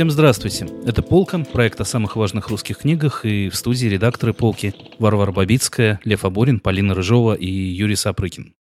Всем здравствуйте. Это «Полка», проект о самых важных русских книгах, и в студии редакторы «Полки» Варвара Бабицкая, Лев Аборин, Полина Рыжова и Юрий Сапрыкин.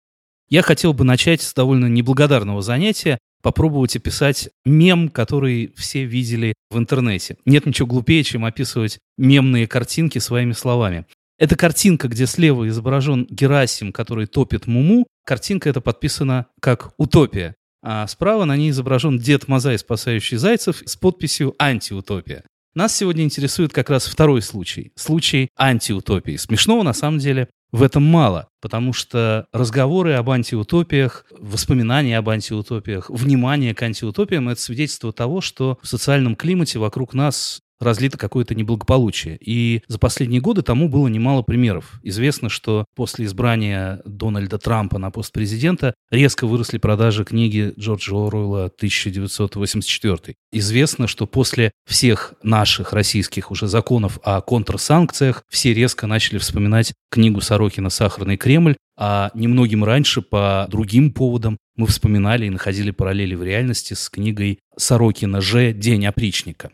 Я хотел бы начать с довольно неблагодарного занятия, попробовать описать мем, который все видели в интернете. Нет ничего глупее, чем описывать мемные картинки своими словами. Это картинка, где слева изображен Герасим, который топит Муму. Картинка эта подписана как «Утопия». А справа на ней изображен Дед Мазай, спасающий зайцев, с подписью «Антиутопия». Нас сегодня интересует как раз второй случай. Случай антиутопии. Смешного на самом деле в этом мало, потому что разговоры об антиутопиях, воспоминания об антиутопиях, внимание к антиутопиям – это свидетельство того, что в социальном климате вокруг нас разлито какое-то неблагополучие. И за последние годы тому было немало примеров. Известно, что после избрания Дональда Трампа на пост президента резко выросли продажи книги Джорджа Оруэлла 1984. Известно, что после всех наших российских уже законов о контрсанкциях все резко начали вспоминать книгу Сорокина «Сахарный Кремль», а немногим раньше по другим поводам мы вспоминали и находили параллели в реальности с книгой Сорокина «Ж. День опричника».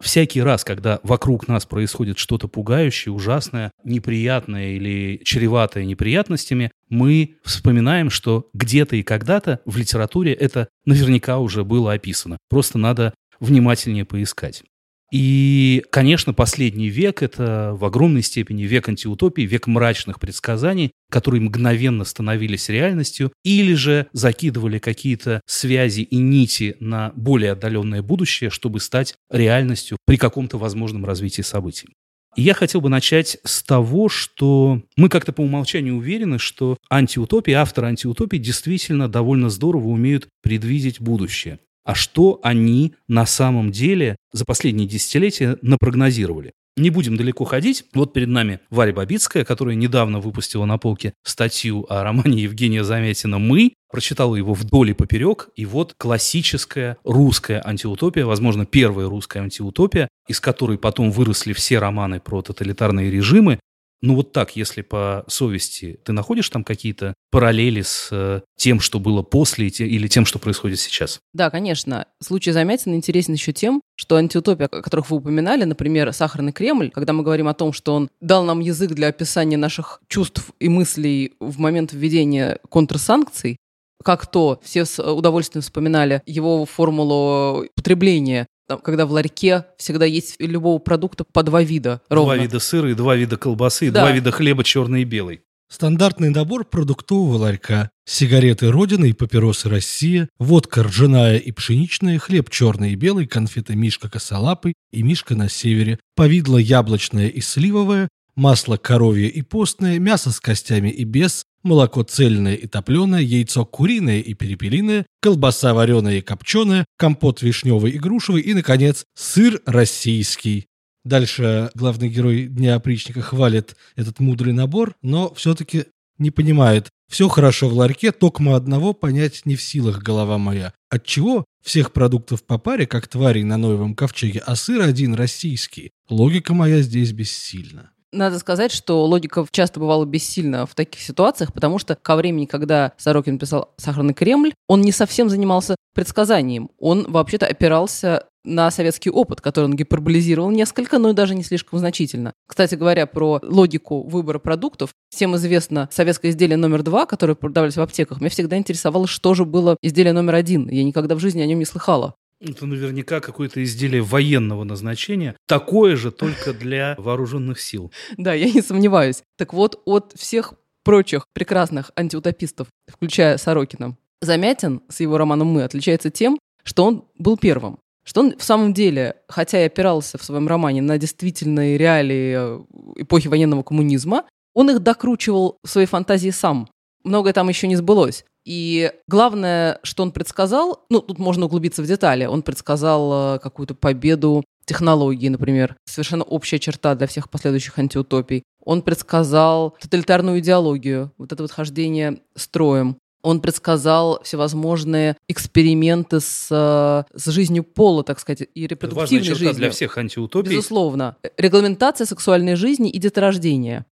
Всякий раз, когда вокруг нас происходит что-то пугающее, ужасное, неприятное или чреватое неприятностями, мы вспоминаем, что где-то и когда-то в литературе это наверняка уже было описано. Просто надо внимательнее поискать. И, конечно, последний век – это в огромной степени век антиутопии, век мрачных предсказаний, которые мгновенно становились реальностью или же закидывали какие-то связи и нити на более отдаленное будущее, чтобы стать реальностью при каком-то возможном развитии событий. И я хотел бы начать с того, что мы как-то по умолчанию уверены, что антиутопии, авторы антиутопии действительно довольно здорово умеют предвидеть будущее а что они на самом деле за последние десятилетия напрогнозировали. Не будем далеко ходить. Вот перед нами Варя Бабицкая, которая недавно выпустила на полке статью о романе Евгения Замятина «Мы». Прочитала его вдоль и поперек. И вот классическая русская антиутопия, возможно, первая русская антиутопия, из которой потом выросли все романы про тоталитарные режимы, ну вот так, если по совести, ты находишь там какие-то параллели с э, тем, что было после или тем, что происходит сейчас? Да, конечно. Случай Замятина интересен еще тем, что антиутопия, о которых вы упоминали, например, «Сахарный Кремль», когда мы говорим о том, что он дал нам язык для описания наших чувств и мыслей в момент введения контрсанкций, как то все с удовольствием вспоминали его формулу потребления там, когда в ларьке всегда есть любого продукта по два вида. Ровно. Два вида сыра и два вида колбасы, да. два вида хлеба, черный и белый. Стандартный набор продуктового ларька. Сигареты «Родина» и папиросы «Россия», водка ржаная и пшеничная, хлеб черный и белый, конфеты «Мишка косолапый» и «Мишка на севере», повидло яблочное и сливовое, масло коровье и постное, мясо с костями и без, молоко цельное и топленое, яйцо куриное и перепелиное, колбаса вареная и копченая, компот вишневый и грушевый и, наконец, сыр российский. Дальше главный герой Дня опричника хвалит этот мудрый набор, но все-таки не понимает. Все хорошо в ларьке, токмо одного понять не в силах голова моя. Отчего всех продуктов по паре, как тварей на новом ковчеге, а сыр один российский? Логика моя здесь бессильна. Надо сказать, что логика часто бывала бессильна в таких ситуациях, потому что ко времени, когда Сорокин писал «Сахарный Кремль», он не совсем занимался предсказанием. Он вообще-то опирался на советский опыт, который он гиперболизировал несколько, но даже не слишком значительно. Кстати говоря, про логику выбора продуктов, всем известно советское изделие номер два, которое продавались в аптеках. Меня всегда интересовало, что же было изделие номер один. Я никогда в жизни о нем не слыхала. Это наверняка какое-то изделие военного назначения, такое же только для вооруженных сил. Да, я не сомневаюсь. Так вот, от всех прочих прекрасных антиутопистов, включая Сорокина, Замятин с его романом «Мы» отличается тем, что он был первым. Что он в самом деле, хотя и опирался в своем романе на действительные реалии э, эпохи военного коммунизма, он их докручивал в своей фантазии сам. Многое там еще не сбылось. И главное, что он предсказал, ну, тут можно углубиться в детали, он предсказал э, какую-то победу технологии, например, совершенно общая черта для всех последующих антиутопий. Он предсказал тоталитарную идеологию, вот это вот хождение строем. Он предсказал всевозможные эксперименты с, э, с жизнью пола, так сказать, и репродуктивной Важная жизнью. для всех антиутопий. Безусловно. Регламентация сексуальной жизни и деторождения.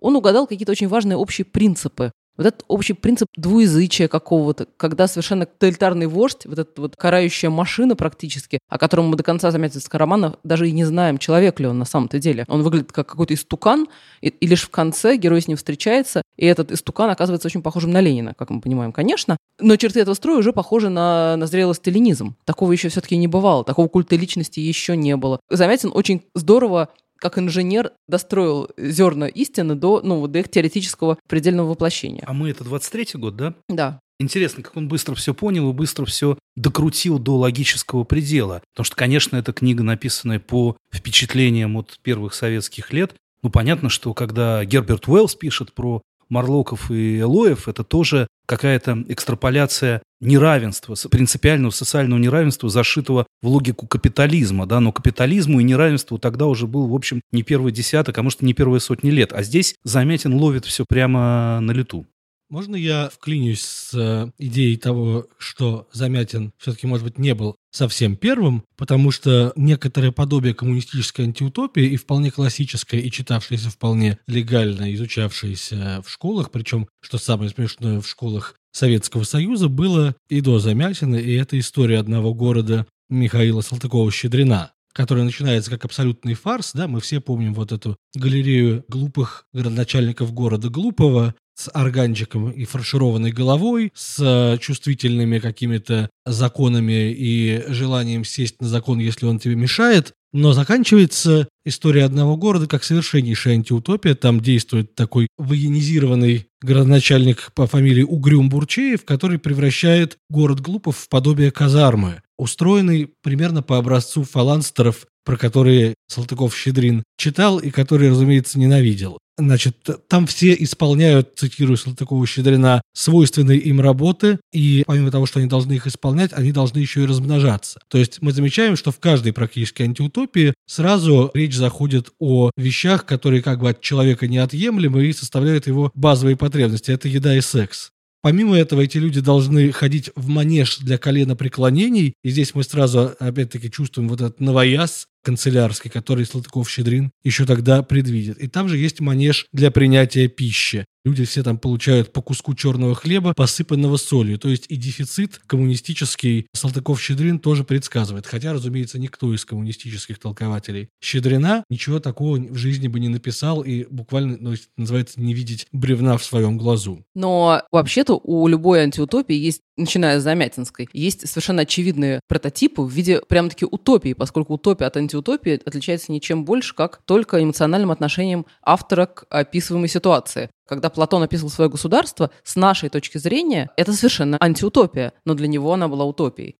Он угадал какие-то очень важные общие принципы Вот этот общий принцип двуязычия какого-то, когда совершенно тоталитарный вождь, вот эта вот карающая машина практически, о котором мы до конца заметительского романа даже и не знаем, человек ли он на самом-то деле. Он выглядит как какой-то истукан, и, и лишь в конце герой с ним встречается, и этот истукан оказывается очень похожим на Ленина, как мы понимаем, конечно. Но черты этого строя уже похожи на, на зрелый сталинизм. Такого еще все-таки не бывало, такого культа личности еще не было. Замятин очень здорово как инженер достроил зерна истины до, ну, до их теоретического предельного воплощения. А мы это 23-й год, да? Да. Интересно, как он быстро все понял и быстро все докрутил до логического предела. Потому что, конечно, эта книга, написанная по впечатлениям от первых советских лет, ну, понятно, что когда Герберт Уэллс пишет про Марлоков и Элоев, это тоже какая-то экстраполяция неравенства, принципиального социального неравенства, зашитого в логику капитализма. Да? Но капитализму и неравенству тогда уже был, в общем, не первый десяток, а может, не первые сотни лет. А здесь Заметин ловит все прямо на лету. Можно я вклинюсь с э, идеей того, что Замятин все-таки, может быть, не был совсем первым, потому что некоторое подобие коммунистической антиутопии и вполне классическое, и читавшееся вполне легально, изучавшееся в школах, причем, что самое смешное, в школах Советского Союза было и до Замятина, и это история одного города Михаила Салтыкова-Щедрина, которая начинается как абсолютный фарс, да, мы все помним вот эту галерею глупых городначальников города Глупого, с органчиком и фаршированной головой, с э, чувствительными какими-то законами и желанием сесть на закон, если он тебе мешает. Но заканчивается история одного города как совершеннейшая антиутопия. Там действует такой военизированный городначальник по фамилии Угрюм Бурчеев, который превращает город Глупов в подобие казармы, устроенный примерно по образцу фаланстеров про которые Салтыков-Щедрин читал и которые, разумеется, ненавидел. Значит, там все исполняют, цитирую Салтыкова-Щедрина, свойственные им работы, и помимо того, что они должны их исполнять, они должны еще и размножаться. То есть мы замечаем, что в каждой практически антиутопии сразу речь заходит о вещах, которые как бы от человека неотъемлемы и составляют его базовые потребности. Это еда и секс. Помимо этого, эти люди должны ходить в манеж для колена преклонений. И здесь мы сразу, опять-таки, чувствуем вот этот новояз, канцелярский, который Салтыков-Щедрин еще тогда предвидит. И там же есть манеж для принятия пищи. Люди все там получают по куску черного хлеба, посыпанного солью. То есть и дефицит коммунистический Салтыков-Щедрин тоже предсказывает. Хотя, разумеется, никто из коммунистических толкователей Щедрина ничего такого в жизни бы не написал и буквально, ну, называется, не видеть бревна в своем глазу. Но вообще-то у любой антиутопии есть начиная с Замятинской, есть совершенно очевидные прототипы в виде прям-таки утопии, поскольку утопия от антиутопии отличается ничем больше, как только эмоциональным отношением автора к описываемой ситуации. Когда Платон описывал свое государство, с нашей точки зрения, это совершенно антиутопия, но для него она была утопией.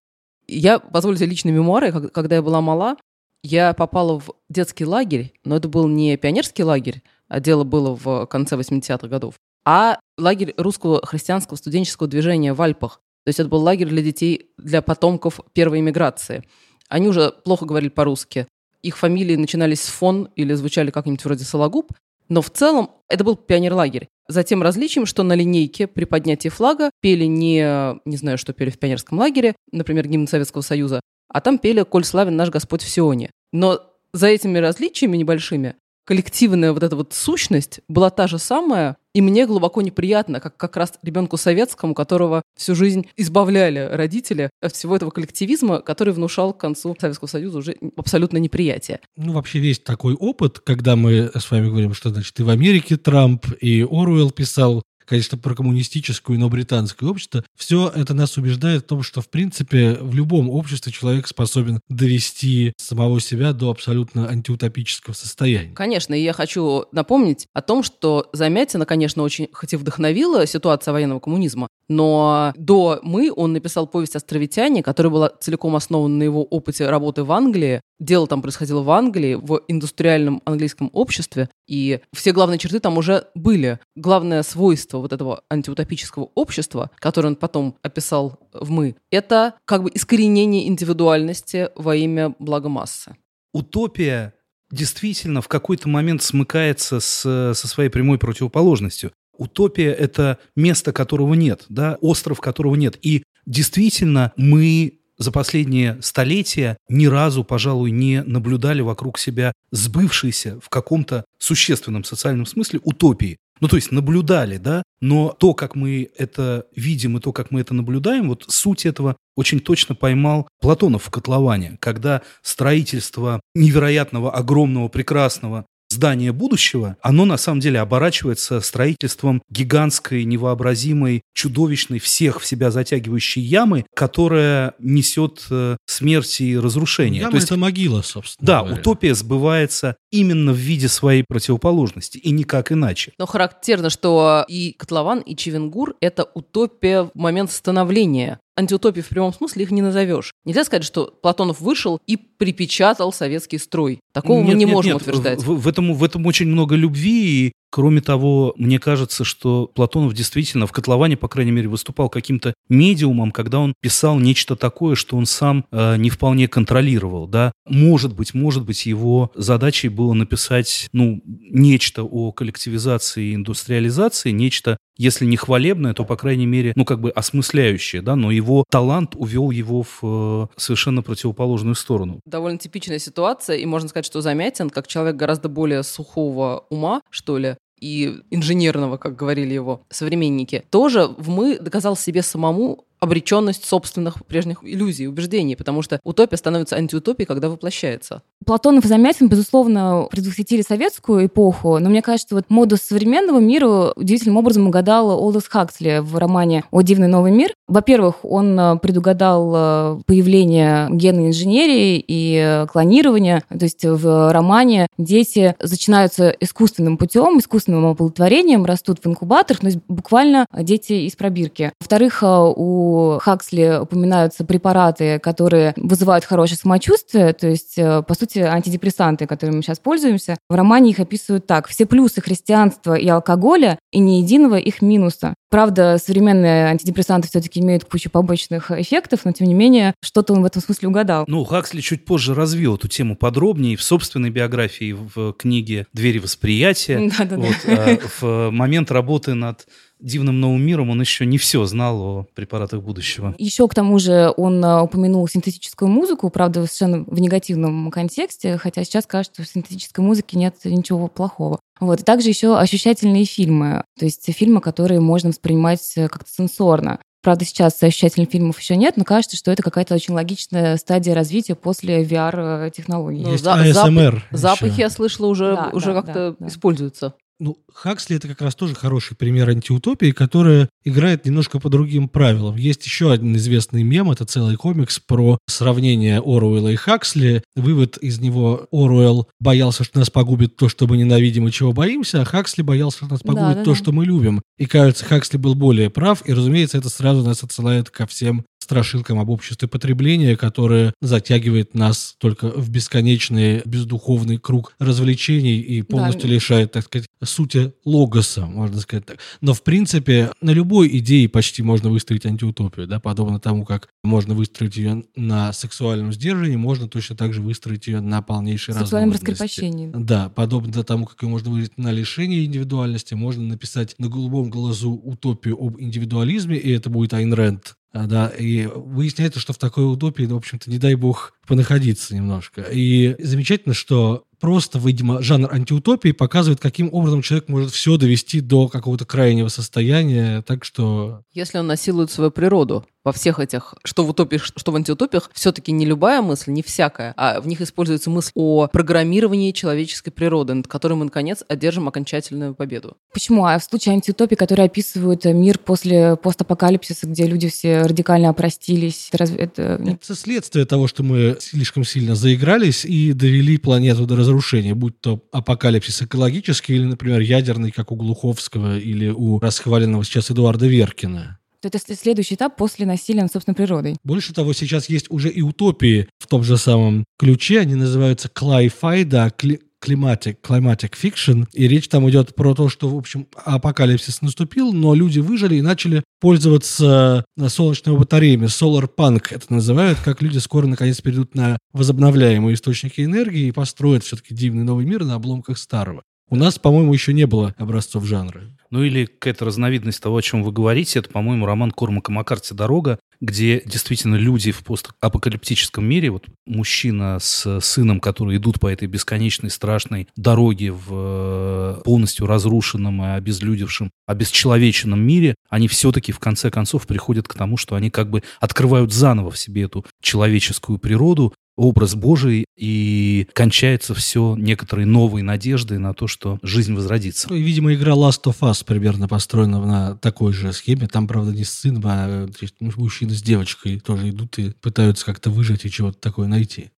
Я позволю себе личные мемуары. Когда я была мала, я попала в детский лагерь, но это был не пионерский лагерь, а дело было в конце 80-х годов, а лагерь русского христианского студенческого движения в Альпах. То есть это был лагерь для детей, для потомков первой иммиграции. Они уже плохо говорили по-русски. Их фамилии начинались с фон или звучали как-нибудь вроде Сологуб. Но в целом это был пионерлагерь. За тем различием, что на линейке при поднятии флага пели не, не знаю, что пели в пионерском лагере, например, гимн Советского Союза, а там пели «Коль славен наш Господь в Сионе». Но за этими различиями небольшими коллективная вот эта вот сущность была та же самая, и мне глубоко неприятно, как как раз ребенку советскому, которого всю жизнь избавляли родители от всего этого коллективизма, который внушал к концу Советского Союза уже абсолютно неприятие. Ну, вообще весь такой опыт, когда мы с вами говорим, что, значит, и в Америке Трамп, и Оруэлл писал конечно, про коммунистическую, но британское общество, все это нас убеждает в том, что, в принципе, в любом обществе человек способен довести самого себя до абсолютно антиутопического состояния. Конечно, и я хочу напомнить о том, что Замятина, конечно, очень, хоть и вдохновила ситуация военного коммунизма, но до «Мы» он написал повесть «Островитяне», которая была целиком основана на его опыте работы в Англии. Дело там происходило в Англии, в индустриальном английском обществе, и все главные черты там уже были. Главное свойство вот этого антиутопического общества, которое он потом описал в «Мы», это как бы искоренение индивидуальности во имя блага массы. Утопия действительно в какой-то момент смыкается с, со своей прямой противоположностью. Утопия – это место, которого нет, да, остров, которого нет. И действительно мы за последние столетия ни разу, пожалуй, не наблюдали вокруг себя сбывшейся в каком-то существенном социальном смысле утопии. Ну, то есть наблюдали, да, но то, как мы это видим и то, как мы это наблюдаем, вот суть этого очень точно поймал Платонов в «Котловане», когда строительство невероятного, огромного, прекрасного здание будущего, оно на самом деле оборачивается строительством гигантской, невообразимой, чудовищной, всех в себя затягивающей ямы, которая несет э, смерть и разрушение. Яма То есть, это могила, собственно. да, говоря. утопия сбывается именно в виде своей противоположности, и никак иначе. Но характерно, что и Котлован, и Чевенгур — это утопия в момент становления. Антиутопии в прямом смысле их не назовешь. Нельзя сказать, что Платонов вышел и припечатал советский строй. Такого мы Нет, не нет, можем нет, утверждать. В, в этом, в этом очень много любви, и кроме того, мне кажется, что Платонов действительно в котловане, по крайней мере, выступал каким-то медиумом, когда он писал нечто такое, что он сам э, не вполне контролировал. Да? Может быть, может быть, его задачей было написать ну, нечто о коллективизации и индустриализации, нечто если не хвалебное, то, по крайней мере, ну, как бы осмысляющее, да, но его талант увел его в э, совершенно противоположную сторону. Довольно типичная ситуация, и можно сказать, что Замятин, как человек гораздо более сухого ума, что ли, и инженерного, как говорили его современники, тоже в «Мы» доказал себе самому обреченность собственных прежних иллюзий, убеждений, потому что утопия становится антиутопией, когда воплощается. Платонов и Замятин, безусловно, предвосхитили советскую эпоху, но мне кажется, вот модус современного мира удивительным образом угадал Олдос Хаксли в романе «О дивный новый мир». Во-первых, он э, предугадал э, появление генной инженерии и э, клонирования. То есть в романе дети начинаются искусственным путем, искусственным оплодотворением, растут в инкубаторах, то есть буквально дети из пробирки. Во-вторых, у Хаксли упоминаются препараты, которые вызывают хорошее самочувствие, то есть, по сути, антидепрессанты, которыми мы сейчас пользуемся. В романе их описывают так. Все плюсы христианства и алкоголя, и ни единого их минуса. Правда, современные антидепрессанты все-таки имеют кучу побочных эффектов, но тем не менее, что-то он в этом смысле угадал. Ну, Хаксли чуть позже развил эту тему подробнее в собственной биографии, в книге «Двери восприятия». Да-да-да. Вот, а в момент работы над дивным новым миром он еще не все знал о препаратах будущего. Еще к тому же он а, упомянул синтетическую музыку, правда, совершенно в негативном контексте, хотя сейчас кажется, что в синтетической музыке нет ничего плохого. Вот. И также еще ощущательные фильмы, то есть фильмы, которые можно воспринимать как-то сенсорно. Правда, сейчас ощущательных фильмов еще нет, но кажется, что это какая-то очень логичная стадия развития после VR-технологий. Ну, Есть за- ASMR запах- Запахи, еще. я слышала, уже, Да, уже да, как-то да, да. используются. Ну, Хаксли это как раз тоже хороший пример антиутопии, которая играет немножко по другим правилам. Есть еще один известный мем, это целый комикс про сравнение Оруэлла и Хаксли. Вывод из него Оруэлл боялся, что нас погубит то, что мы ненавидим и чего боимся, а Хаксли боялся, что нас Да, погубит да, то, да. что мы любим. И кажется, Хаксли был более прав, и, разумеется, это сразу нас отсылает ко всем страшилкам об обществе потребления, которое затягивает нас только в бесконечный бездуховный круг развлечений и полностью Да. лишает, так сказать, сути логоса, можно сказать так. Но, в принципе, на любой идее почти можно выстроить антиутопию, да, подобно тому, как можно выстроить ее на сексуальном сдержании, можно точно так же выстроить ее на полнейшей сексуальном раскрепощении. Да, подобно тому, как ее можно выразить на лишении индивидуальности, можно написать на голубом глазу утопию об индивидуализме, и это будет Айн Рэнд. А, Да, и выясняется, что в такой утопии, ну, в общем-то, не дай бог понаходиться немножко. И замечательно, что просто, видимо, жанр антиутопии показывает, каким образом человек может все довести до какого-то крайнего состояния, так что Если он насилует свою природу во всех этих, что в утопиях, что в антиутопиях, все-таки не любая мысль, не всякая, а в них используется мысль о программировании человеческой природы, над которой мы, наконец, одержим окончательную победу. Почему? А в случае антиутопии, которые описывают э, мир после постапокалипсиса, где люди все радикально опростились, это разве это это следствие того, что мы слишком сильно заигрались и довели планету до разрушения, будь то апокалипсис экологический или, например, ядерный, как у Глуховского или у расхваленного сейчас Эдуарда Веркина. То это след- следующий этап после насилия над собственной природой. Больше того, сейчас есть уже и утопии в том же самом ключе. Они называются cli-fi, да, кли- climatic, climatic fiction. И речь там идет про то, что, в общем, апокалипсис наступил, но люди выжили и начали пользоваться э, солнечными батареями. Solar punk это называют, как люди скоро наконец перейдут на возобновляемые источники энергии и построят все-таки дивный новый мир на обломках старого. У нас, по-моему, еще не было образцов жанра. Ну или какая-то разновидность того, о чем вы говорите, это, по-моему, роман Кормака Маккарти «Дорога», где действительно люди в постапокалиптическом мире, вот мужчина с сыном, которые идут по этой бесконечной страшной дороге в э, полностью разрушенном и обезлюдевшем, обесчеловеченном мире, они все-таки в конце концов приходят к тому, что они как бы открывают заново в себе эту человеческую природу, образ Божий, и кончается все некоторой новой надеждой на то, что жизнь возродится. Ну, видимо, игра Last of Us примерно построена на такой же схеме. Там, правда, не с сыном, а мужчина с девочкой тоже идут и пытаются как-то выжить и чего-то такое найти.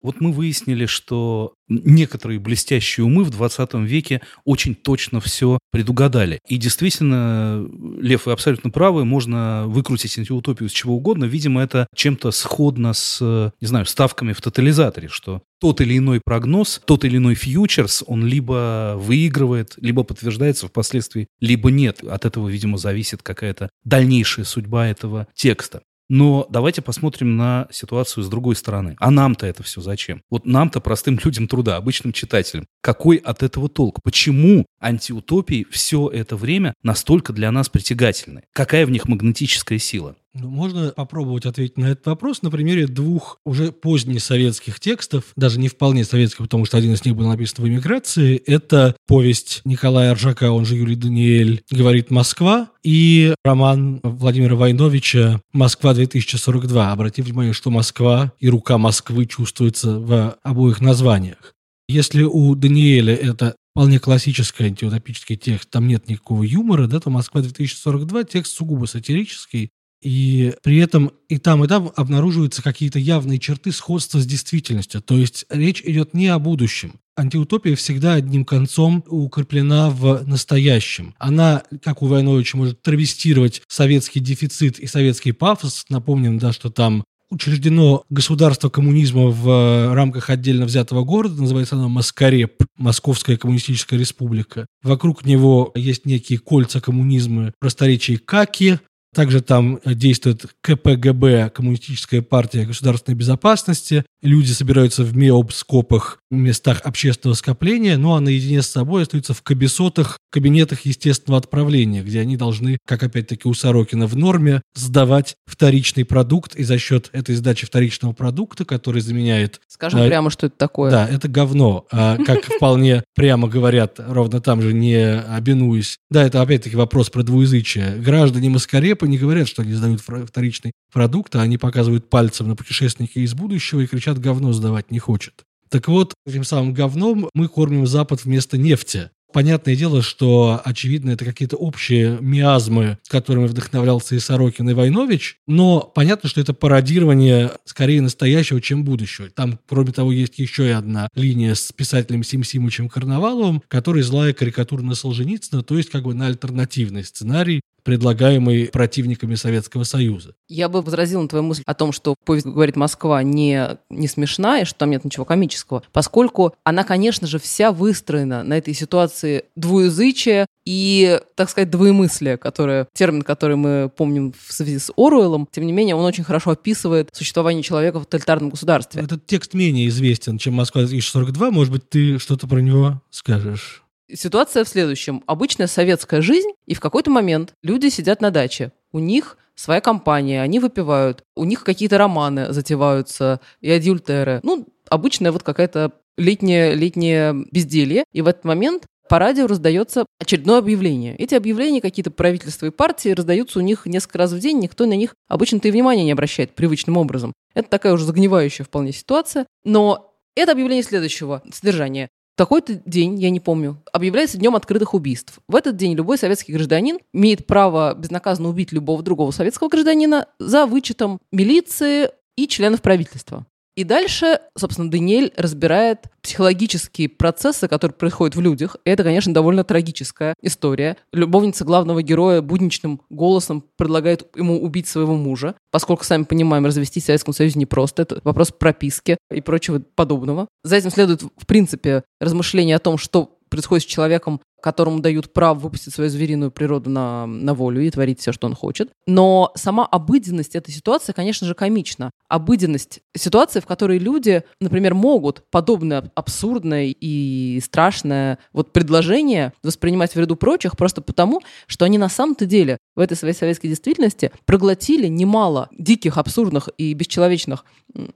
Вот мы выяснили, что некоторые блестящие умы в 20 веке очень точно все предугадали. И действительно, Лев, вы абсолютно правы, можно выкрутить антиутопию с чего угодно. Видимо, это чем-то сходно с, не знаю, ставками в тотализаторе, что тот или иной прогноз, тот или иной фьючерс, он либо выигрывает, либо подтверждается впоследствии, либо нет. От этого, видимо, зависит какая-то дальнейшая судьба этого текста. Но давайте посмотрим на ситуацию с другой стороны. А нам-то это все зачем? Вот нам-то, простым людям труда, обычным читателям, какой от этого толк? Почему антиутопии все это время настолько для нас притягательны? Какая в них магнетическая сила? Ну, можно попробовать ответить на этот вопрос на примере двух уже поздних советских текстов, даже не вполне советских, потому что один из них был написан в эмиграции. Это повесть Николая Ржака, он же Юрий Даниэль, говорит «Москва», и роман Владимира Войновича «Москва-2042». Обратите внимание, что Москва и рука Москвы чувствуется в обоих названиях. Если у Даниэля это вполне классический антиутопический текст, там нет никакого юмора, да, то «Москва-2042» текст сугубо сатирический, и при этом и там, и там обнаруживаются какие-то явные черты сходства с действительностью. То есть речь идет не о будущем. Антиутопия всегда одним концом укреплена в настоящем. Она, как у Войновича, может травестировать советский дефицит и советский пафос. Напомним, да, что там учреждено государство коммунизма в рамках отдельно взятого города, называется оно Маскареп, Московская коммунистическая республика. Вокруг него есть некие кольца коммунизма, просторечие Каки, также там действует КПГБ, Коммунистическая партия государственной безопасности. Люди собираются в меобскопах, местах общественного скопления, ну а наедине с собой остаются в кабисотах, кабинетах естественного отправления, где они должны, как опять-таки у Сорокина в норме, сдавать вторичный продукт, и за счет этой сдачи вторичного продукта, который заменяет... Скажем а, прямо, что это такое. Да, это говно. А, как вполне прямо говорят, ровно там же не обинуясь. Да, это опять-таки вопрос про двуязычие. Граждане Маскарепа не говорят, что они сдают вторичный продукт, а они показывают пальцем на путешественника из будущего и кричат «говно сдавать не хочет». Так вот, этим самым говном мы кормим Запад вместо нефти. Понятное дело, что, очевидно, это какие-то общие миазмы, которыми вдохновлялся и Сорокин, и Войнович, но понятно, что это пародирование скорее настоящего, чем будущего. Там, кроме того, есть еще и одна линия с писателем Сим Симычем Карнаваловым, который злая карикатура на Солженицына, то есть как бы на альтернативный сценарий, предлагаемый противниками Советского Союза. Я бы возразила на твою мысль о том, что повесть «Говорит Москва» не, не смешная, что там нет ничего комического, поскольку она, конечно же, вся выстроена на этой ситуации двуязычия и, так сказать, двоемыслия, которое, термин, который мы помним в связи с Оруэллом, тем не менее, он очень хорошо описывает существование человека в тоталитарном государстве. Этот текст менее известен, чем «Москва-2042». Может быть, ты что-то про него скажешь? Ситуация в следующем. Обычная советская жизнь, и в какой-то момент люди сидят на даче. У них своя компания, они выпивают, у них какие-то романы затеваются и адюльтеры. Ну, обычная вот какая-то летнее, летнее безделье. И в этот момент по радио раздается очередное объявление. Эти объявления какие-то правительства и партии раздаются у них несколько раз в день, никто на них обычно-то и внимания не обращает привычным образом. Это такая уже загнивающая вполне ситуация. Но это объявление следующего содержания такой-то день, я не помню, объявляется днем открытых убийств. В этот день любой советский гражданин имеет право безнаказанно убить любого другого советского гражданина за вычетом милиции и членов правительства. И дальше, собственно, Даниэль разбирает психологические процессы, которые происходят в людях. И это, конечно, довольно трагическая история. Любовница главного героя будничным голосом предлагает ему убить своего мужа, поскольку, сами понимаем, развестись в Советском Союзе непросто. Это вопрос прописки и прочего подобного. За этим следует, в принципе, размышление о том, что происходит с человеком которому дают право выпустить свою звериную природу на, на волю и творить все, что он хочет. Но сама обыденность этой ситуации, конечно же, комична. Обыденность ситуации, в которой люди, например, могут подобное абсурдное и страшное вот предложение воспринимать в ряду прочих просто потому, что они на самом-то деле в этой своей советской действительности проглотили немало диких, абсурдных и бесчеловечных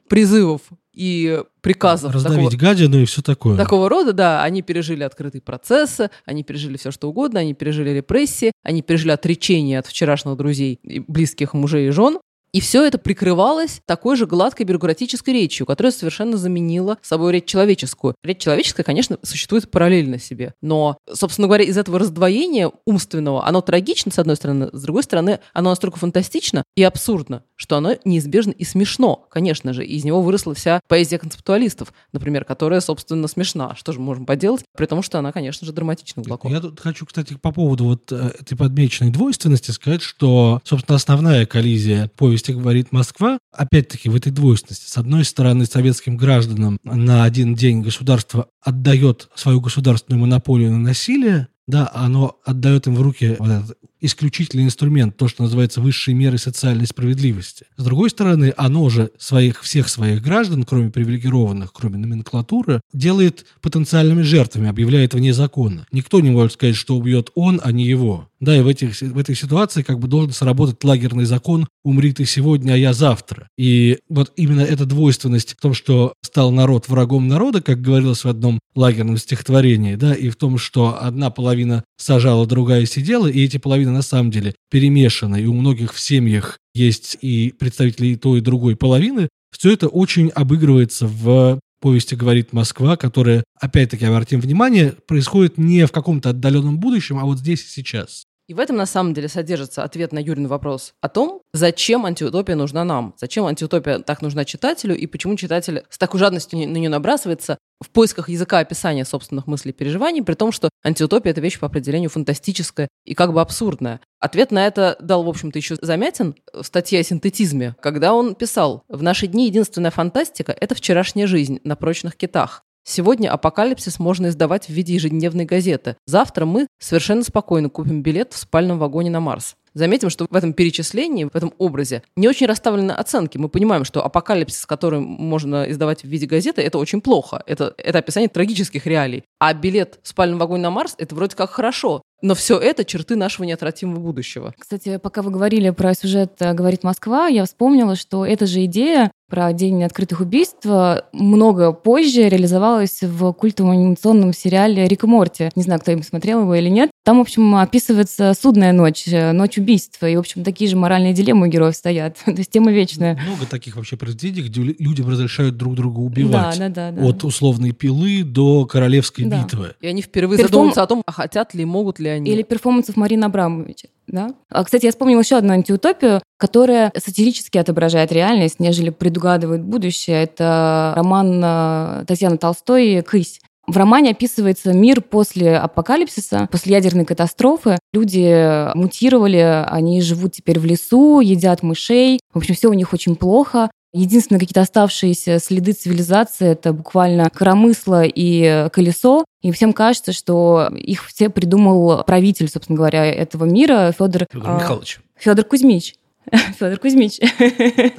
призывов и приказов. Раздавить такого, гадину и все такое. Такого рода, да. Они пережили открытые процессы, они пережили все, что угодно, они пережили репрессии, они пережили отречение от вчерашних друзей, и близких мужей и жен. И все это прикрывалось такой же гладкой бюрократической речью, которая совершенно заменила собой речь человеческую. Речь человеческая, конечно, существует параллельно себе. Но, собственно говоря, из этого раздвоения умственного, оно трагично, с одной стороны, с другой стороны, оно настолько фантастично и абсурдно, что оно неизбежно и смешно, конечно же. Из него выросла вся поэзия концептуалистов, например, которая, собственно, смешна. Что же мы можем поделать? При том, что она, конечно же, драматична глубоко. Я тут хочу, кстати, по поводу вот э, этой подмеченной двойственности сказать, что, собственно, основная коллизия повести новости говорит Москва, опять-таки в этой двойственности. С одной стороны, советским гражданам на один день государство отдает свою государственную монополию на насилие, да, оно отдает им в руки вот этот исключительный инструмент, то, что называется высшей мерой социальной справедливости. С другой стороны, оно же своих, всех своих граждан, кроме привилегированных, кроме номенклатуры, делает потенциальными жертвами, объявляет вне закона. Никто не может сказать, что убьет он, а не его. Да, и в, этих, в этой ситуации как бы должен сработать лагерный закон «умри ты сегодня, а я завтра». И вот именно эта двойственность в том, что стал народ врагом народа, как говорилось в одном лагерном стихотворении, да, и в том, что одна половина сажала, другая сидела, и эти половины на самом деле перемешаны, и у многих в семьях есть и представители и той, и другой половины, все это очень обыгрывается в повести «Говорит Москва», которая, опять-таки, обратим внимание, происходит не в каком-то отдаленном будущем, а вот здесь и сейчас. И в этом на самом деле содержится ответ на Юрин вопрос о том, зачем антиутопия нужна нам, зачем антиутопия так нужна читателю и почему читатель с такой жадностью на нее набрасывается в поисках языка описания собственных мыслей и переживаний, при том, что антиутопия — это вещь по определению фантастическая и как бы абсурдная. Ответ на это дал, в общем-то, еще Замятин в статье о синтетизме, когда он писал «В наши дни единственная фантастика — это вчерашняя жизнь на прочных китах. Сегодня апокалипсис можно издавать в виде ежедневной газеты. Завтра мы совершенно спокойно купим билет в спальном вагоне на Марс. Заметим, что в этом перечислении, в этом образе не очень расставлены оценки. Мы понимаем, что апокалипсис, который можно издавать в виде газеты, это очень плохо. Это, это описание трагических реалий. А билет в спальном вагоне на Марс – это вроде как хорошо. Но все это черты нашего неотвратимого будущего. Кстати, пока вы говорили про сюжет «Говорит Москва», я вспомнила, что эта же идея про День открытых убийств много позже реализовалась в культовом анимационном сериале «Рик и Морти». Не знаю, кто им смотрел его или нет. Там, в общем, описывается судная ночь, ночь убийства. И, в общем, такие же моральные дилеммы у героев стоят. То есть тема вечная. Много таких вообще произведений, где людям разрешают друг друга убивать. Да, да, да. да. От условной пилы до королевской Да. битвы. И они впервые Перформ- задумываются о том, а хотят ли, могут ли они. Или перформансов Марины Абрамовича. Да? А, кстати, я вспомнила еще одну антиутопию, которая сатирически отображает реальность, нежели предугадывает будущее. Это роман э, Татьяны Толстой «Кысь». В романе описывается мир после апокалипсиса, после ядерной катастрофы. Люди мутировали, они живут теперь в лесу, едят мышей. В общем, все у них очень плохо. Единственные какие-то оставшиеся следы цивилизации — это буквально коромысло и колесо. И всем кажется, что их все придумал правитель, собственно говоря, этого мира, Федор, Федор Михайлович. Федор Кузьмич. Федор Кузьмич.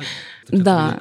Да.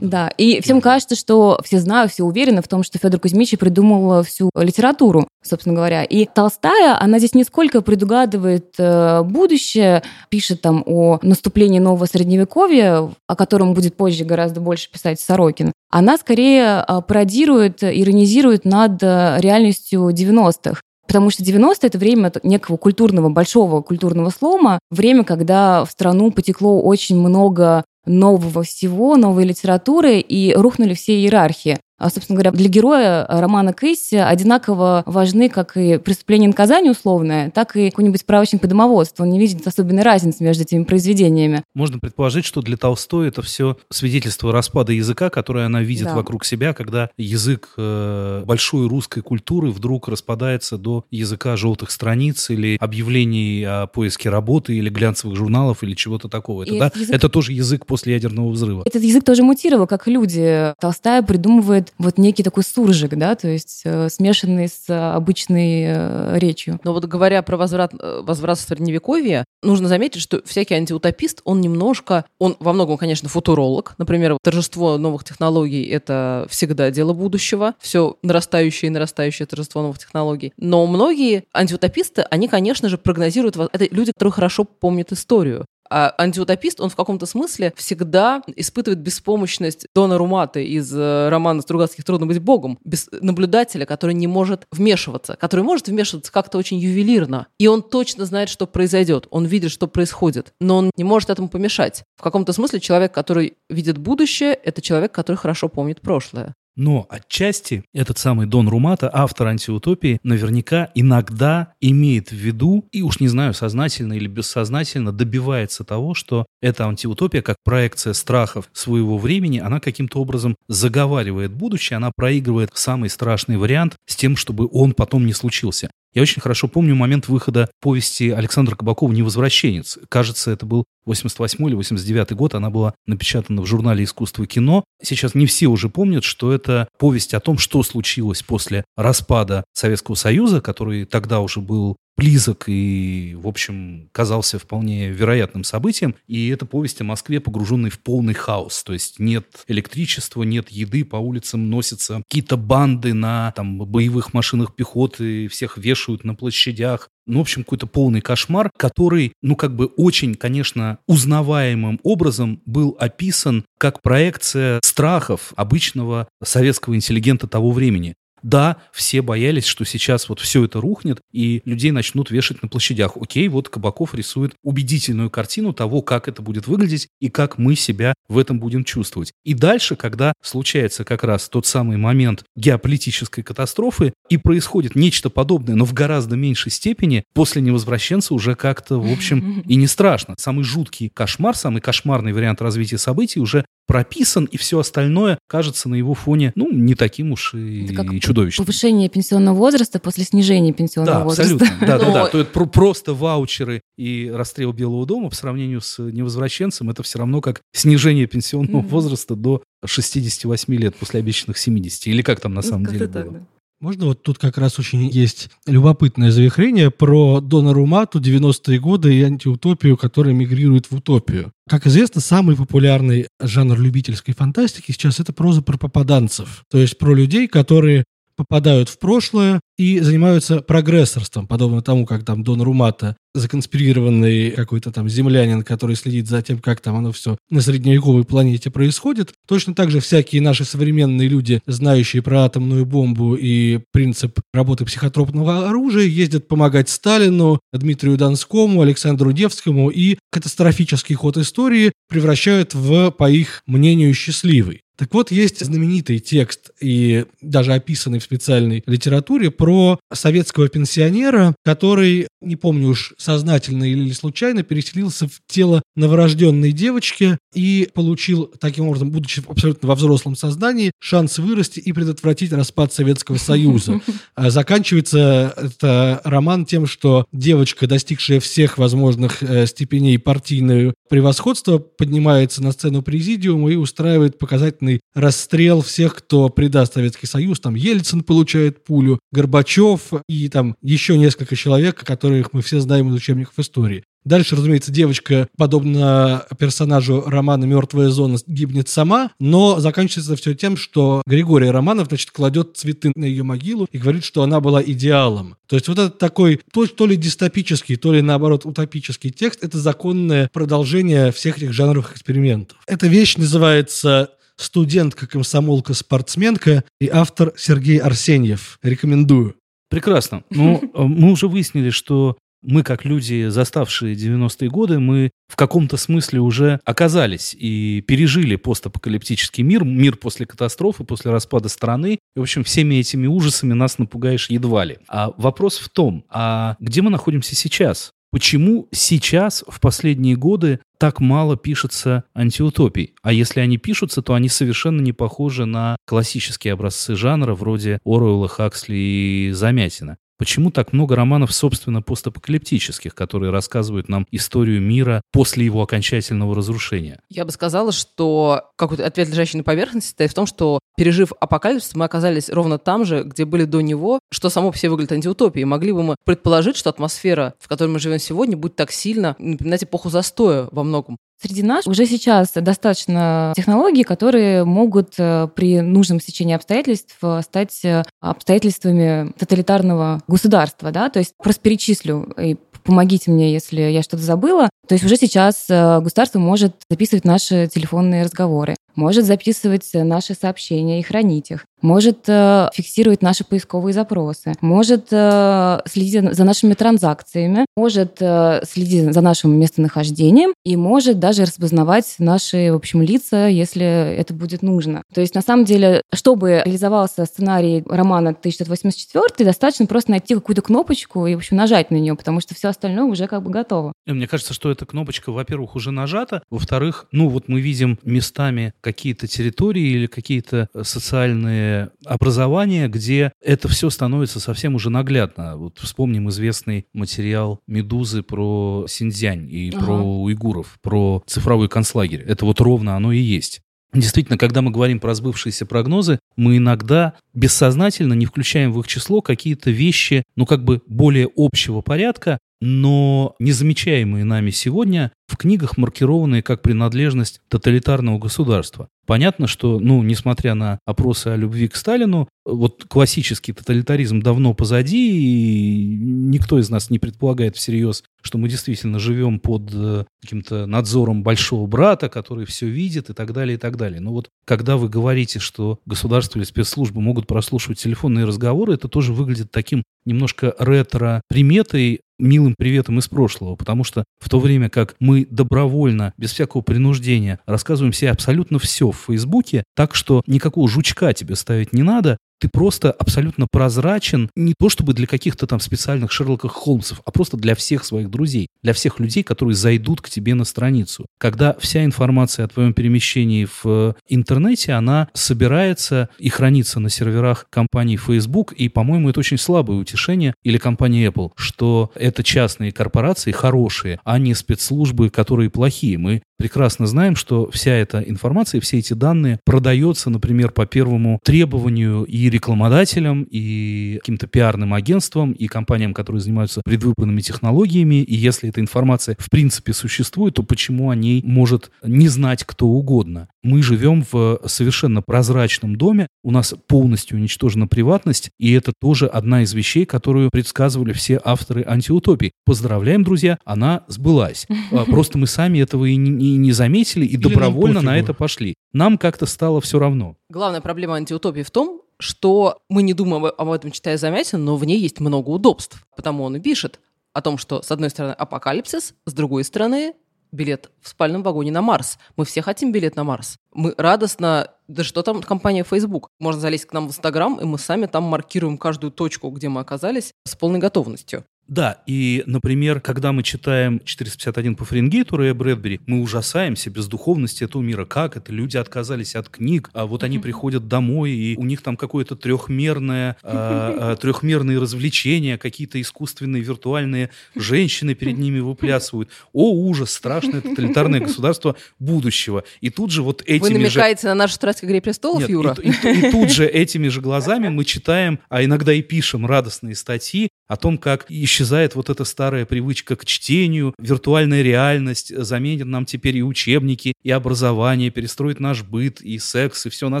Да, и всем кажется, что все знают, все уверены в том, что Федор Кузьмич придумал всю литературу, собственно говоря. И Толстая, она здесь не сколько предугадывает э, будущее, пишет там о наступлении нового средневековья, о котором будет позже гораздо больше писать Сорокин. Она скорее э, пародирует, иронизирует над э, реальностью 90-х. Потому что 90-е — это время некого культурного, большого культурного слома, время, когда в страну потекло очень много нового всего, новой литературы, и рухнули все иерархии. А, собственно говоря, для героя романа Кейси одинаково важны как и преступление и наказание условное, так и какой-нибудь справочник по домоводству. Он не видит особенной разницы между этими произведениями. Можно предположить, что для Толстой это все свидетельство распада языка, которое она видит Да. вокруг себя, когда язык э, большой русской культуры вдруг распадается до языка желтых страниц или объявлений о поиске работы или глянцевых журналов или чего-то такого. Это, И да, язык- это тоже язык после ядерного взрыва. Этот язык тоже мутировал, как люди. Толстая придумывает вызывает вот некий такой суржик, да, то есть э, смешанный с обычной э, речью. Но вот говоря про возврат, э, возврат в средневековье, нужно заметить, что всякий антиутопист, он немножко, он во многом, конечно, футуролог. Например, торжество новых технологий — это всегда дело будущего, все нарастающее и нарастающее торжество новых технологий. Но многие антиутописты, они, конечно же, прогнозируют, это люди, которые хорошо помнят историю. А антиутопист, он в каком-то смысле всегда испытывает беспомощность Дона Румата из э, романа Стругацких «Трудно быть богом», без наблюдателя, который не может вмешиваться, который может вмешиваться как-то очень ювелирно. И он точно знает, что произойдет, он видит, что происходит, но он не может этому помешать. В каком-то смысле человек, который видит будущее, это человек, который хорошо помнит прошлое. Но отчасти этот самый Дон Румата, автор антиутопии, наверняка иногда имеет в виду, и уж не знаю, сознательно или бессознательно, добивается того, что эта антиутопия, как проекция страхов своего времени, она каким-то образом заговаривает будущее, она проигрывает самый страшный вариант с тем, чтобы он потом не случился. Я очень хорошо помню момент выхода повести Александра Кабакова «Невозвращенец». Кажется, это был 88 или 89 год. Она была напечатана в журнале «Искусство и кино». Сейчас не все уже помнят, что это повесть о том, что случилось после распада Советского Союза, который тогда уже был близок и, в общем, казался вполне вероятным событием. И это повесть о Москве, погруженной в полный хаос. То есть нет электричества, нет еды, по улицам носятся какие-то банды на там, боевых машинах пехоты, всех вешают на площадях. Ну, в общем, какой-то полный кошмар, который, ну, как бы очень, конечно, узнаваемым образом был описан как проекция страхов обычного советского интеллигента того времени. Да, все боялись, что сейчас вот все это рухнет, и людей начнут вешать на площадях. Окей, вот Кабаков рисует убедительную картину того, как это будет выглядеть и как мы себя в этом будем чувствовать. И дальше, когда случается как раз тот самый момент геополитической катастрофы, и происходит нечто подобное, но в гораздо меньшей степени, после невозвращенца уже как-то, в общем, и не страшно. Самый жуткий кошмар, самый кошмарный вариант развития событий уже прописан, и все остальное кажется на его фоне, ну, не таким уж и, Это как и чудовищным. Повышение пенсионного возраста после снижения пенсионного Да, возраста. абсолютно. Да, да, да. Но- То есть про- просто ваучеры и расстрел Белого дома по сравнению с невозвращенцем это все равно как снижение пенсионного Мгм. возраста до 68 лет после обещанных 70. Или как там на Ну, самом деле так, было. да. Можно вот тут как раз очень есть любопытное завихрение про Дона Румату 90-е годы и антиутопию, которая мигрирует в утопию. Как известно, самый популярный жанр любительской фантастики сейчас это проза про попаданцев. То есть про людей, которые попадают в прошлое и занимаются прогрессорством, подобно тому, как там Дон Румата, законспирированный какой-то там землянин, который следит за тем, как там оно все на средневековой планете происходит. Точно так же всякие наши современные люди, знающие про атомную бомбу и принцип работы психотропного оружия, ездят помогать Сталину, Дмитрию Донскому, Александру Невскому и катастрофический ход истории превращают в, по их мнению, счастливый. Так вот, есть знаменитый текст, и даже описанный в специальной литературе, про советского пенсионера, который, не помню уж, сознательно или случайно, переселился в тело новорожденной девочки и получил, таким образом, будучи абсолютно во взрослом сознании, шанс вырасти и предотвратить распад Советского Союза. А Заканчивается это роман тем, что девочка, достигшая всех возможных э, степеней партийного превосходства, поднимается на сцену президиума и устраивает показательный расстрел всех, кто предаст Советский Союз. Там Ельцин получает пулю, Горбачев и там еще несколько человек, которых мы все знаем из учебников истории. Дальше, разумеется, девочка, подобно персонажу романа «Мертвая зона», гибнет сама, но заканчивается все тем, что Григорий Романов, значит, кладет цветы на ее могилу и говорит, что она была идеалом. То есть вот этот такой, то, то ли дистопический, то ли, наоборот, утопический текст, это законное продолжение всех этих жанровых экспериментов. Эта вещь называется студентка, комсомолка, спортсменка и автор Сергей Арсеньев. Рекомендую. Прекрасно. Ну, э, мы уже выяснили, что мы, как люди, заставшие 90-е годы, мы в каком-то смысле уже оказались и пережили постапокалиптический мир, мир после катастрофы, после распада страны. И, в общем, всеми этими ужасами нас напугаешь едва ли. А вопрос в том, а где мы находимся сейчас? Почему сейчас, в последние годы, так мало пишется антиутопий? А если они пишутся, то они совершенно не похожи на классические образцы жанра вроде Оруэлла, Хаксли и Замятина. Почему так много романов, собственно, постапокалиптических, которые рассказывают нам историю мира после его окончательного разрушения? Я бы сказала, что какой-то ответ, лежащий на поверхности, состоит в том, что, пережив апокалипсис, мы оказались ровно там же, где были до него, что само по себе выглядит антиутопией. Могли бы мы предположить, что атмосфера, в которой мы живем сегодня, будет так сильно напоминать эпоху застоя во многом. Среди нас уже сейчас достаточно технологий, которые могут э, при нужном стечении обстоятельств э, стать э, обстоятельствами тоталитарного государства. Да? То есть просто перечислю и помогите мне, если я что-то забыла. То есть уже сейчас государство может записывать наши телефонные разговоры, может записывать наши сообщения и хранить их, может э, фиксировать наши поисковые запросы, может э, следить за нашими транзакциями, может э, следить за нашим местонахождением и может даже распознавать наши, в общем, лица, если это будет нужно. То есть, на самом деле, чтобы реализовался сценарий романа 1984, достаточно просто найти какую-то кнопочку и, в общем, нажать на нее, потому что все остальное уже как бы готово. Мне кажется, что эта кнопочка, во-первых, уже нажата, во-вторых, ну вот мы видим местами какие-то территории или какие-то социальные образования, где это все становится совсем уже наглядно. Вот вспомним известный материал «Медузы» про Синьцзянь и ага. про уйгуров, про цифровой концлагерь. Это вот ровно оно и есть. Действительно, когда мы говорим про сбывшиеся прогнозы, мы иногда бессознательно не включаем в их число какие-то вещи, ну, как бы более общего порядка, но незамечаемые нами сегодня в книгах, маркированные как принадлежность тоталитарного государства. Понятно, что, ну, несмотря на опросы о любви к Сталину, вот классический тоталитаризм давно позади, и никто из нас не предполагает всерьез, что мы действительно живем под э, каким-то надзором большого брата, который все видит и так далее, и так далее. Но вот когда вы говорите, что государство или спецслужбы могут прослушивать телефонные разговоры, это тоже выглядит таким немножко ретро-приметой, милым приветом из прошлого, потому что в то время как мы добровольно, без всякого принуждения, рассказываем себе абсолютно все в Фейсбуке, так что никакого жучка тебе ставить не надо, ты просто абсолютно прозрачен, не то чтобы для каких-то там специальных Шерлоков Холмсов, а просто для всех своих друзей, для всех людей, которые зайдут к тебе на страницу. Когда вся информация о твоем перемещении в э, интернете, она собирается и хранится на серверах компании Facebook, и, по-моему, это очень слабое утешение, или компании Apple, что это частные корпорации хорошие, а не спецслужбы, которые плохие. Мы прекрасно знаем, что вся эта информация, все эти данные продается, например, по первому требованию и рекламодателям, и каким-то пиарным агентствам, и компаниям, которые занимаются предвыборными технологиями. И если эта информация в принципе существует, то почему о ней может не знать кто угодно? Мы живем в совершенно прозрачном доме, у нас полностью уничтожена приватность, и это тоже одна из вещей, которую предсказывали все авторы антиутопии. Поздравляем, друзья, она сбылась. А, просто мы сами этого и не, не заметили, и Или добровольно на это пошли. Нам как-то стало все равно. Главная проблема антиутопии в том, что мы не думаем об этом, читая Замятин, но в ней есть много удобств. Потому он и пишет о том, что, с одной стороны, апокалипсис, с другой стороны, билет в спальном вагоне на Марс. Мы все хотим билет на Марс. Мы радостно, да что там компания Facebook. Можно залезть к нам в Инстаграм, и мы сами там маркируем каждую точку, где мы оказались, с полной готовностью. Да, и, например, когда мы читаем 451 по Фаренгейту Рэя Брэдбери, мы ужасаемся бездуховности этого мира. Как это? Люди отказались от книг, а вот они приходят домой, и у них там какое-то трехмерное, а, трехмерные развлечения, какие-то искусственные виртуальные женщины перед ними выплясывают. О, ужас, страшное тоталитарное государство будущего. И тут же вот этими Вы намекаете же... на нашу страсть к «Игре престолов», Нет, Юра? И, и, и тут же этими же глазами мы читаем, а иногда и пишем радостные статьи о том, как исчезает вот эта старая привычка к чтению, виртуальная реальность заменит нам теперь и учебники, и образование, перестроит наш быт, и секс, и все на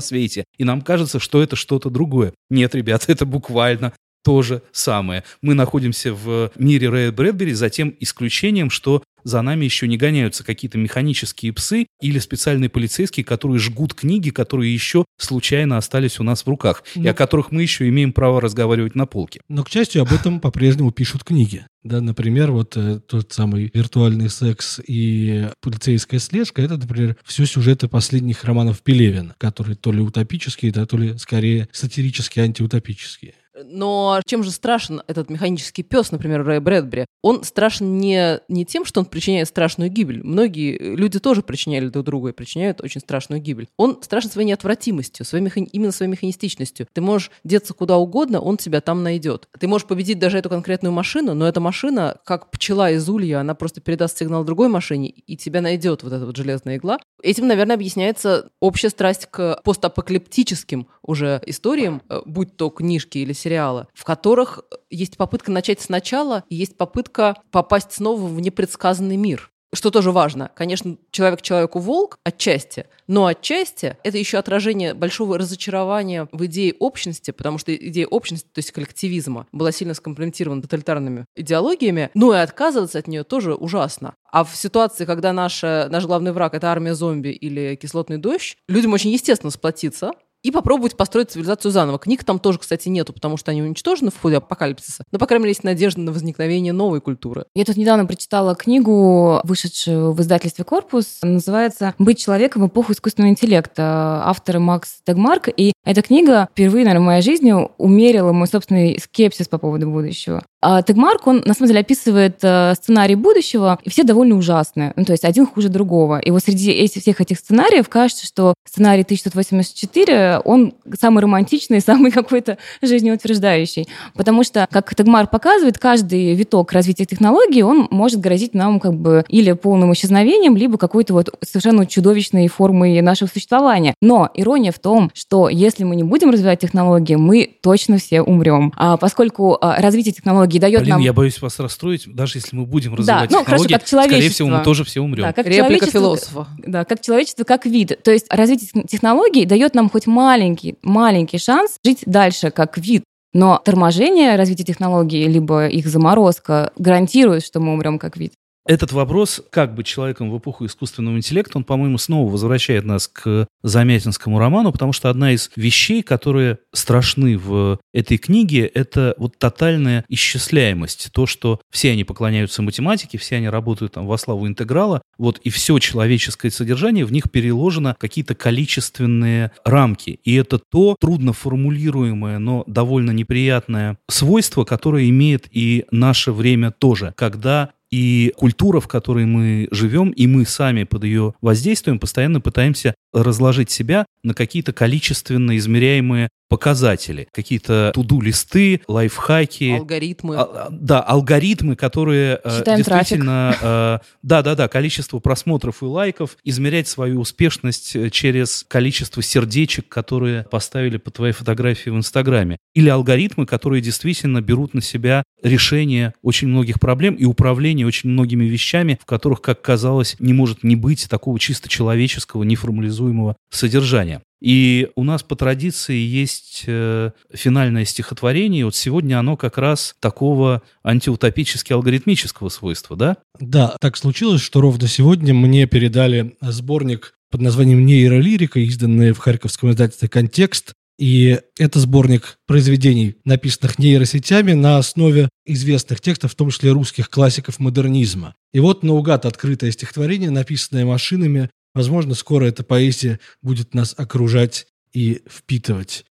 свете. И нам кажется, что это что-то другое. Нет, ребята, это буквально то же самое. Мы находимся в мире Рэя Брэдбери за тем исключением, что за нами еще не гоняются какие-то механические псы или специальные полицейские, которые жгут книги, которые еще случайно остались у нас в руках, ну, и о которых мы еще имеем право разговаривать на полке. Но, к счастью, об этом по-прежнему пишут книги. Да, например, вот э, тот самый виртуальный секс и полицейская слежка, это, например, все сюжеты последних романов Пелевина, которые то ли утопические, да, то ли скорее сатирические, антиутопические. Но чем же страшен этот механический пес, например, Рэя Брэдбери? Он страшен не, не тем, что он причиняет страшную гибель. Многие люди тоже причиняли друг другу и причиняют очень страшную гибель. Он страшен своей неотвратимостью, своей меха... именно своей механистичностью. Ты можешь деться куда угодно, он тебя там найдет. Ты можешь победить даже эту конкретную машину, но эта машина, как пчела из улья, она просто передаст сигнал другой машине, и тебя найдет вот эта вот железная игла. Этим, наверное, объясняется общая страсть к постапокалиптическим уже историям, э, будь то книжки или сериалы, в которых есть попытка начать сначала, и есть попытка попасть снова в непредсказанный мир что тоже важно. Конечно, человек человеку волк отчасти, но отчасти это еще отражение большого разочарования в идее общности, потому что идея общности, то есть коллективизма, была сильно скомпрометирована тоталитарными идеологиями, ну и отказываться от нее тоже ужасно. А в ситуации, когда наша, наш главный враг — это армия зомби или кислотный дождь, людям очень естественно сплотиться, и попробовать построить цивилизацию заново. Книг там тоже, кстати, нету, потому что они уничтожены в ходе апокалипсиса. Но, по крайней мере, есть надежда на возникновение новой культуры. Я тут недавно прочитала книгу, вышедшую в издательстве «Корпус». Называется «Быть человеком в эпоху искусственного интеллекта». Автор Макс Дагмарк. И эта книга впервые, наверное, в моей жизни умерила мой собственный скепсис по поводу будущего. А Тегмарк, он на самом деле описывает э, сценарий будущего, и все довольно ужасные. Ну, то есть один хуже другого. И вот среди этих, всех этих сценариев кажется, что сценарий 1684, он самый романтичный, самый какой-то жизнеутверждающий. Потому что, как Тегмарк показывает, каждый виток развития технологий, он может грозить нам как бы или полным исчезновением, либо какой-то вот совершенно чудовищной формой нашего существования. Но ирония в том, что если мы не будем развивать технологии, мы точно все умрем. А поскольку а, развитие технологий дает Блин, нам... я боюсь вас расстроить, даже если мы будем развивать да, ну, технологии, хорошо, как человечество. скорее всего, мы тоже все умрем. Да, как Реплика философа. Да, как человечество, как вид. То есть развитие технологий дает нам хоть маленький, маленький шанс жить дальше как вид. Но торможение развития технологий, либо их заморозка гарантирует, что мы умрем как вид. Этот вопрос, как быть человеком в эпоху искусственного интеллекта, он, по-моему, снова возвращает нас к Замятинскому роману, потому что одна из вещей, которые страшны в этой книге, это вот тотальная исчисляемость. То, что все они поклоняются математике, все они работают там во славу интеграла, вот и все человеческое содержание в них переложено какие-то количественные рамки. И это то трудно формулируемое, но довольно неприятное свойство, которое имеет и наше время тоже, когда и культура, в которой мы живем, и мы сами под ее воздействием постоянно пытаемся разложить себя на какие-то количественно измеряемые показатели, какие-то туду-листы, лайфхаки. Алгоритмы. А, да, алгоритмы, которые э, Считаем действительно... Э, да-да-да, количество просмотров и лайков, измерять свою успешность э, через количество сердечек, которые поставили по твоей фотографии в Инстаграме. Или алгоритмы, которые действительно берут на себя решение очень многих проблем и управление очень многими вещами, в которых, как казалось, не может не быть такого чисто человеческого, неформализуемого содержания. И у нас по традиции есть э, финальное стихотворение. Вот сегодня оно как раз такого антиутопически алгоритмического свойства, да? Да, так случилось, что ровно сегодня мне передали сборник под названием «Нейролирика», изданный в харьковском издательстве «Контекст». И это сборник произведений, написанных нейросетями на основе известных текстов, в том числе русских классиков модернизма. И вот наугад открытое стихотворение, написанное машинами, Возможно, скоро эта поэзия будет нас окружать и впитывать.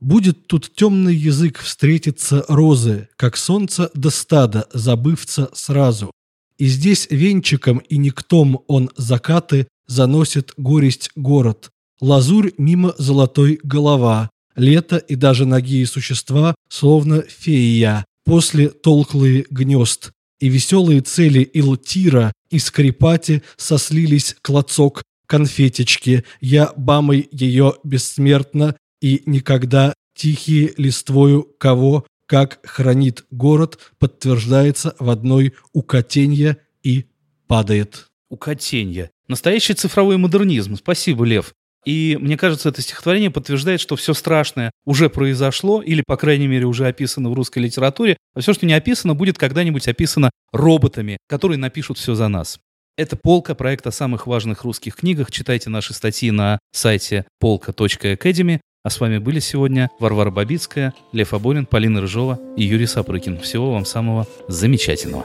Будет тут темный язык встретиться розы, как солнце до стада, забывца сразу. И здесь венчиком и никтом он закаты заносит горесть город. Лазурь мимо золотой голова, лето и даже ноги и существа, словно фея, после толклые гнезд. И веселые цели Илтира и скрипати сослились клацок конфетечки. Я бамой ее бессмертно и никогда тихие листвою кого, как хранит город, подтверждается в одной укатенье и падает. Укатенье. Настоящий цифровой модернизм. Спасибо, Лев. И мне кажется, это стихотворение подтверждает, что все страшное уже произошло, или, по крайней мере, уже описано в русской литературе, а все, что не описано, будет когда-нибудь описано роботами, которые напишут все за нас. Это полка проекта о самых важных русских книгах. Читайте наши статьи на сайте полка.academy. А с вами были сегодня Варвара Бабицкая, Лев Абонин, Полина Рыжова и Юрий Сапрыкин. Всего вам самого замечательного.